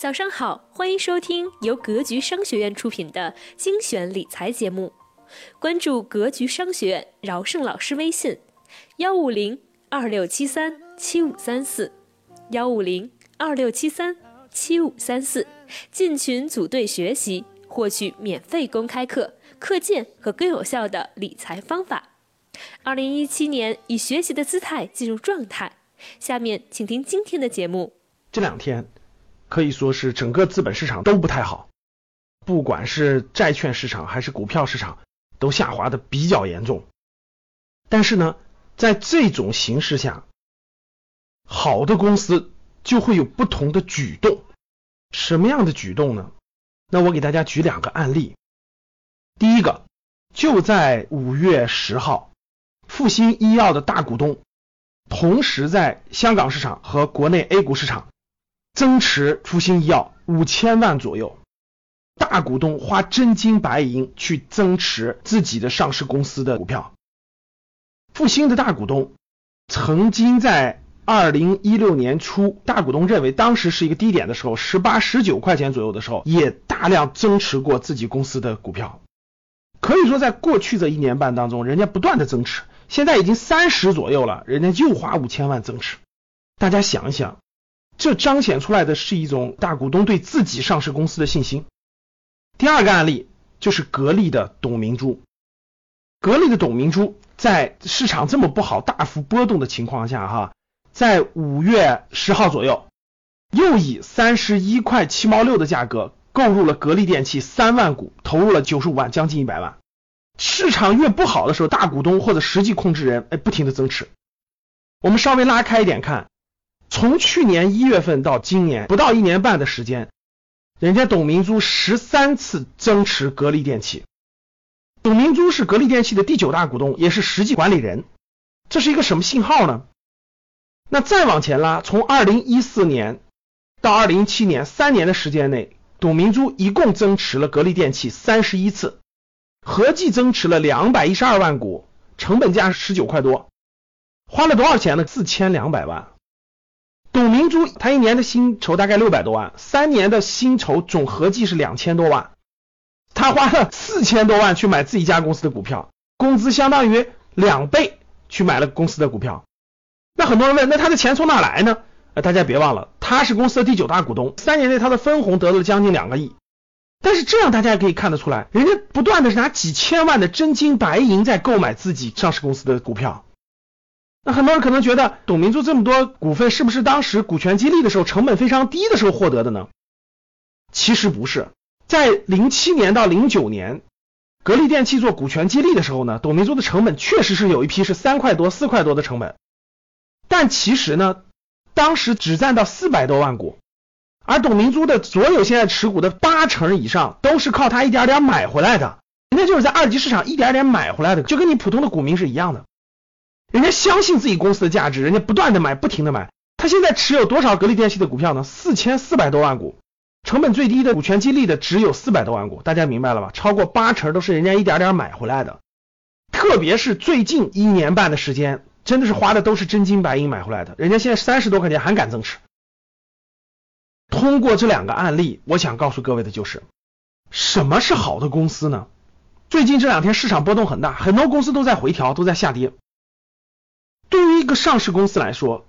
早上好，欢迎收听由格局商学院出品的精选理财节目。关注格局商学院饶胜老师微信：幺五零二六七三七五三四，幺五零二六七三七五三四。进群组队学习，获取免费公开课、课件和更有效的理财方法。二零一七年，以学习的姿态进入状态。下面请听今天的节目。这两天可以说是整个资本市场都不太好，不管是债券市场还是股票市场，都下滑的比较严重。但是呢，在这种形势下，好的公司就会有不同的举动。什么样的举动呢？那我给大家举两个案例。第一个，就在五月十号，复星医药的大股东同时在香港市场和国内 A 股市场增持复星医药五千万左右。大股东花真金白银去增持自己的上市公司的股票。复星的大股东曾经在。二零一六年初，大股东认为当时是一个低点的时候，十八、十九块钱左右的时候，也大量增持过自己公司的股票。可以说，在过去这一年半当中，人家不断的增持，现在已经三十左右了，人家又花五千万增持。大家想一想，这彰显出来的是一种大股东对自己上市公司的信心。第二个案例就是格力的董明珠，格力的董明珠在市场这么不好、大幅波动的情况下，哈。在五月十号左右，又以三十一块七毛六的价格购入了格力电器三万股，投入了九十五万，将近一百万。市场越不好的时候，大股东或者实际控制人哎，不停的增持。我们稍微拉开一点看，从去年一月份到今年不到一年半的时间，人家董明珠十三次增持格力电器。董明珠是格力电器的第九大股东，也是实际管理人。这是一个什么信号呢？那再往前拉，从二零一四年到二零一七年三年的时间内，董明珠一共增持了格力电器三十一次，合计增持了两百一十二万股，成本价是十九块多，花了多少钱呢？四千两百万。董明珠她一年的薪酬大概六百多万，三年的薪酬总合计是两千多万，他花了四千多万去买自己家公司的股票，工资相当于两倍去买了公司的股票。那很多人问，那他的钱从哪来呢？呃，大家别忘了，他是公司的第九大股东，三年内他的分红得了将近两个亿。但是这样大家也可以看得出来，人家不断的是拿几千万的真金白银在购买自己上市公司的股票。那很多人可能觉得，董明珠这么多股份是不是当时股权激励的时候成本非常低的时候获得的呢？其实不是，在零七年到零九年，格力电器做股权激励的时候呢，董明珠的成本确实是有一批是三块多、四块多的成本。但其实呢，当时只占到四百多万股，而董明珠的所有现在持股的八成以上都是靠他一点点买回来的，人家就是在二级市场一点点买回来的，就跟你普通的股民是一样的。人家相信自己公司的价值，人家不断的买，不停的买。他现在持有多少格力电器的股票呢？四千四百多万股，成本最低的股权激励的只有四百多万股，大家明白了吧？超过八成都是人家一点点买回来的，特别是最近一年半的时间。真的是花的都是真金白银买回来的，人家现在三十多块钱还敢增持。通过这两个案例，我想告诉各位的就是，什么是好的公司呢？最近这两天市场波动很大，很多公司都在回调，都在下跌。一个上市公司来说，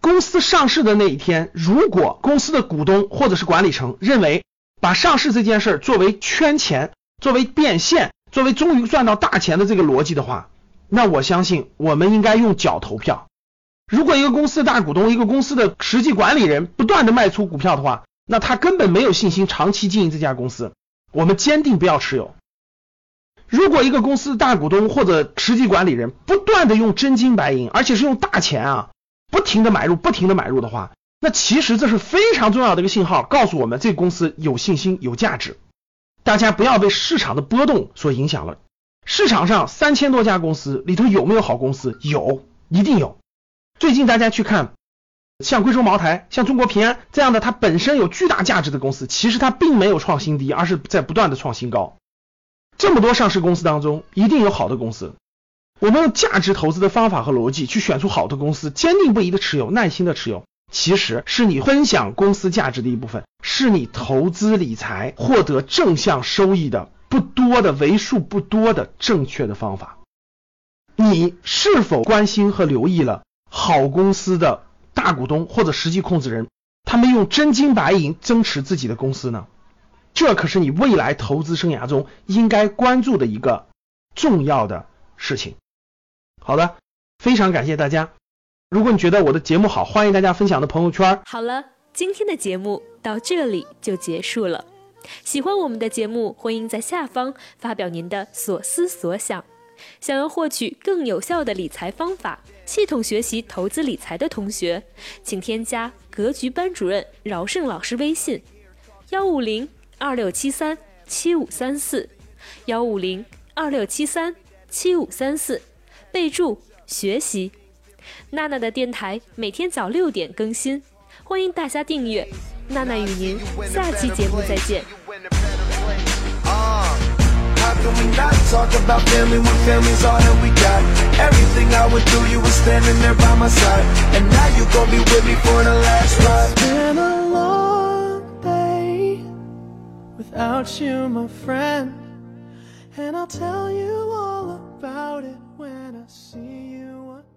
公司上市的那一天，如果公司的股东或者是管理层认为把上市这件事儿作为圈钱、作为变现、作为终于赚到大钱的这个逻辑的话，那我相信，我们应该用脚投票。如果一个公司的大股东、一个公司的实际管理人不断的卖出股票的话，那他根本没有信心长期经营这家公司。我们坚定不要持有。如果一个公司大股东或者实际管理人不断的用真金白银，而且是用大钱啊，不停的买入、不停的买入的话，那其实这是非常重要的一个信号，告诉我们这个公司有信心、有价值。大家不要被市场的波动所影响了。市场上三千多家公司里头有没有好公司？有，一定有。最近大家去看，像贵州茅台、像中国平安这样的，它本身有巨大价值的公司，其实它并没有创新低，而是在不断的创新高。这么多上市公司当中，一定有好的公司。我们用价值投资的方法和逻辑去选出好的公司，坚定不移的持有，耐心的持有，其实是你分享公司价值的一部分，是你投资理财获得正向收益的不多的为数不多的正确的方法。你是否关心和留意了好公司的大股东或者实际控制人，他们用真金白银增持自己的公司呢？这可是你未来投资生涯中应该关注的一个重要的事情。好的，非常感谢大家。如果你觉得我的节目好，欢迎大家分享到朋友圈。好了，今天的节目到这里就结束了。喜欢我们的节目，欢迎在下方发表您的所思所想。想要获取更有效的理财方法，系统学习投资理财的同学，请添加格局班主任饶胜老师微信：幺五零。二六七三七五三四幺五零二六七三七五三四，备注学习。娜娜的电台每天早六点更新，欢迎大家订阅。娜娜与您下期节目再见。You, my friend. And I'll tell you all about it when I see you again.